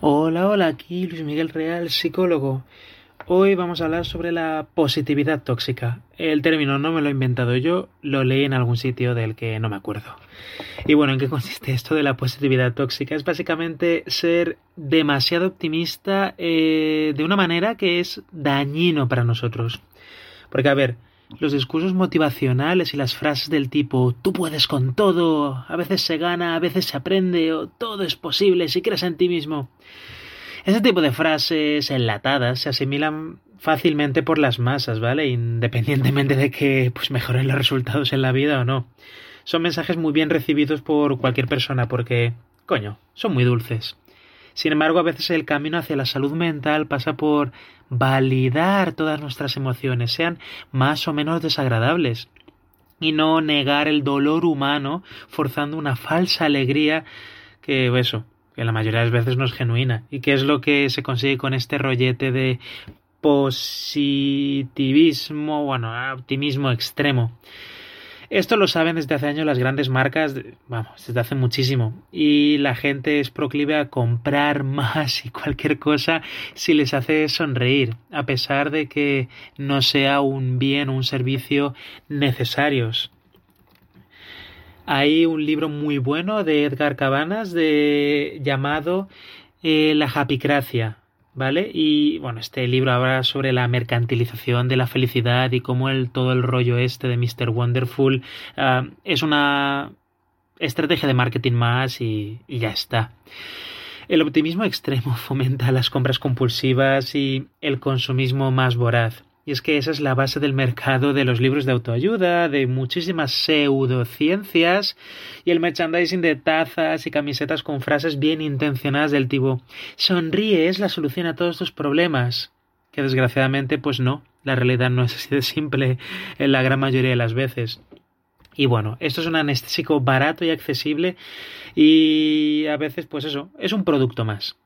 Hola, hola, aquí Luis Miguel Real, psicólogo. Hoy vamos a hablar sobre la positividad tóxica. El término no me lo he inventado yo, lo leí en algún sitio del que no me acuerdo. Y bueno, ¿en qué consiste esto de la positividad tóxica? Es básicamente ser demasiado optimista eh, de una manera que es dañino para nosotros. Porque, a ver, los discursos motivacionales y las frases del tipo tú puedes con todo, a veces se gana, a veces se aprende, o todo es posible si crees en ti mismo. Ese tipo de frases enlatadas se asimilan fácilmente por las masas, ¿vale? Independientemente de que pues mejoren los resultados en la vida o no. Son mensajes muy bien recibidos por cualquier persona porque, coño, son muy dulces. Sin embargo, a veces el camino hacia la salud mental pasa por validar todas nuestras emociones, sean más o menos desagradables, y no negar el dolor humano forzando una falsa alegría que eso, que la mayoría de las veces no es genuina. ¿Y qué es lo que se consigue con este rollete de positivismo, bueno, optimismo extremo? Esto lo saben desde hace años las grandes marcas, vamos, desde hace muchísimo. Y la gente es proclive a comprar más y cualquier cosa si les hace sonreír, a pesar de que no sea un bien o un servicio necesarios. Hay un libro muy bueno de Edgar Cabanas de, llamado eh, La Japicracia, ¿vale? Y bueno, este libro habla sobre la mercantilización de la felicidad y cómo el, todo el rollo este de Mr. Wonderful uh, es una estrategia de marketing más y ya está. El optimismo extremo fomenta las compras compulsivas y el consumismo más voraz. Y es que esa es la base del mercado de los libros de autoayuda, de muchísimas pseudociencias y el merchandising de tazas y camisetas con frases bien intencionadas del tipo sonríe es la solución a todos tus problemas. Que desgraciadamente pues no, la realidad no es así de simple en la gran mayoría de las veces. Y bueno, esto es un anestésico barato y accesible y a veces pues eso, es un producto más.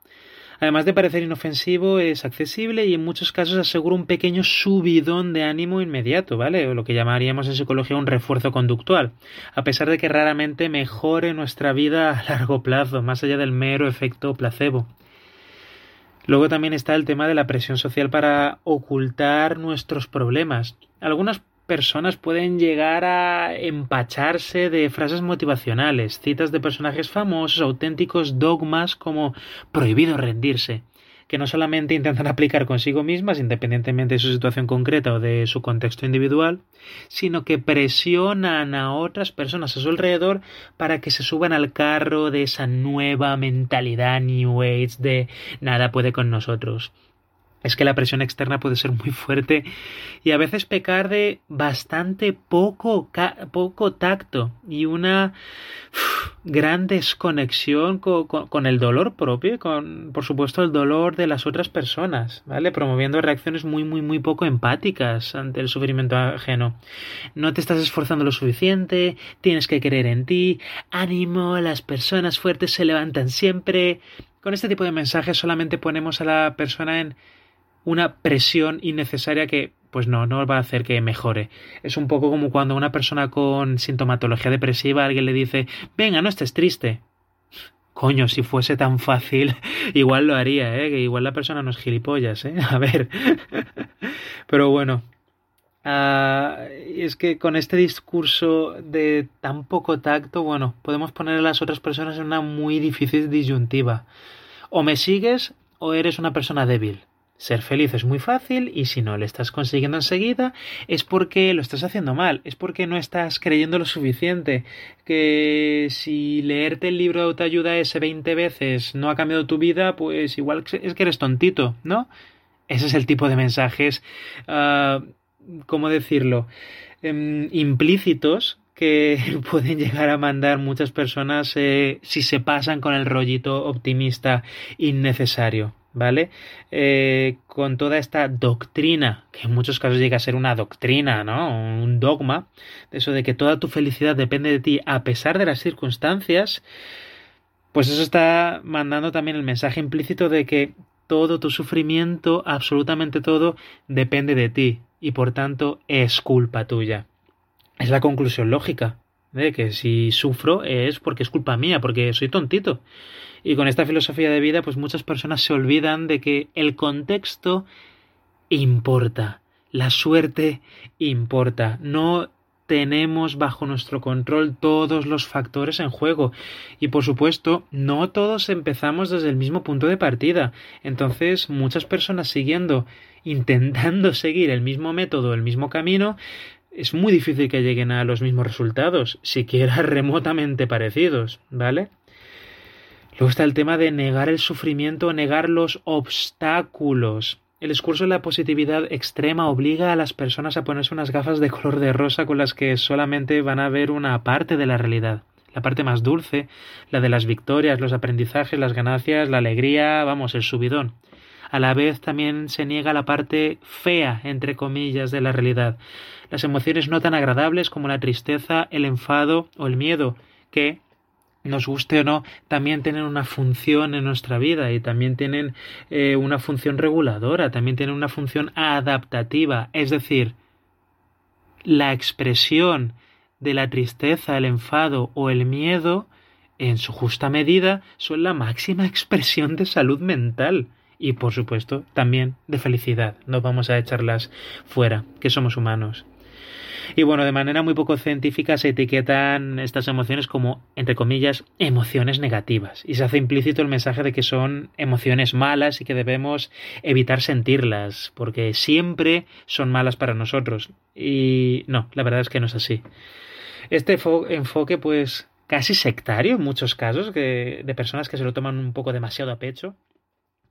Además de parecer inofensivo, es accesible y en muchos casos asegura un pequeño subidón de ánimo inmediato, ¿vale? O lo que llamaríamos en psicología un refuerzo conductual, a pesar de que raramente mejore nuestra vida a largo plazo, más allá del mero efecto placebo. Luego también está el tema de la presión social para ocultar nuestros problemas. Algunas personas pueden llegar a empacharse de frases motivacionales, citas de personajes famosos, auténticos dogmas como prohibido rendirse, que no solamente intentan aplicar consigo mismas, independientemente de su situación concreta o de su contexto individual, sino que presionan a otras personas a su alrededor para que se suban al carro de esa nueva mentalidad New Age de nada puede con nosotros es que la presión externa puede ser muy fuerte y a veces pecar de bastante poco, poco tacto y una gran desconexión con, con, el dolor propio, con por supuesto el dolor de las otras personas, ¿vale? Promoviendo reacciones muy, muy, muy poco empáticas ante el sufrimiento ajeno. No te estás esforzando lo suficiente, tienes que creer en ti, ánimo, las personas fuertes se levantan siempre. Con este tipo de mensajes solamente ponemos a la persona en una presión innecesaria que pues no, no va a hacer que mejore. Es un poco como cuando una persona con sintomatología depresiva alguien le dice, venga, no estés triste. Coño, si fuese tan fácil, igual lo haría, ¿eh? Que igual la persona no es gilipollas, ¿eh? A ver. Pero bueno. Uh, es que con este discurso de tan poco tacto, bueno, podemos poner a las otras personas en una muy difícil disyuntiva. O me sigues o eres una persona débil. Ser feliz es muy fácil y si no lo estás consiguiendo enseguida es porque lo estás haciendo mal, es porque no estás creyendo lo suficiente, que si leerte el libro de autoayuda ese 20 veces no ha cambiado tu vida, pues igual es que eres tontito, ¿no? Ese es el tipo de mensajes, uh, ¿cómo decirlo? Um, implícitos que pueden llegar a mandar muchas personas eh, si se pasan con el rollito optimista innecesario. ¿Vale? Eh, con toda esta doctrina, que en muchos casos llega a ser una doctrina, ¿no? Un dogma, eso de que toda tu felicidad depende de ti a pesar de las circunstancias, pues eso está mandando también el mensaje implícito de que todo tu sufrimiento, absolutamente todo, depende de ti y por tanto es culpa tuya. Es la conclusión lógica de que si sufro es porque es culpa mía, porque soy tontito. Y con esta filosofía de vida, pues muchas personas se olvidan de que el contexto importa, la suerte importa. No tenemos bajo nuestro control todos los factores en juego y por supuesto no todos empezamos desde el mismo punto de partida entonces muchas personas siguiendo intentando seguir el mismo método el mismo camino es muy difícil que lleguen a los mismos resultados siquiera remotamente parecidos vale Luego está el tema de negar el sufrimiento, negar los obstáculos. El discurso de la positividad extrema obliga a las personas a ponerse unas gafas de color de rosa con las que solamente van a ver una parte de la realidad. La parte más dulce, la de las victorias, los aprendizajes, las ganancias, la alegría, vamos, el subidón. A la vez también se niega la parte fea, entre comillas, de la realidad. Las emociones no tan agradables como la tristeza, el enfado o el miedo, que, nos guste o no, también tienen una función en nuestra vida y también tienen eh, una función reguladora, también tienen una función adaptativa, es decir, la expresión de la tristeza, el enfado o el miedo, en su justa medida, son la máxima expresión de salud mental y, por supuesto, también de felicidad. No vamos a echarlas fuera, que somos humanos. Y bueno, de manera muy poco científica se etiquetan estas emociones como, entre comillas, emociones negativas. Y se hace implícito el mensaje de que son emociones malas y que debemos evitar sentirlas, porque siempre son malas para nosotros. Y no, la verdad es que no es así. Este enfoque, pues, casi sectario en muchos casos, que, de personas que se lo toman un poco demasiado a pecho,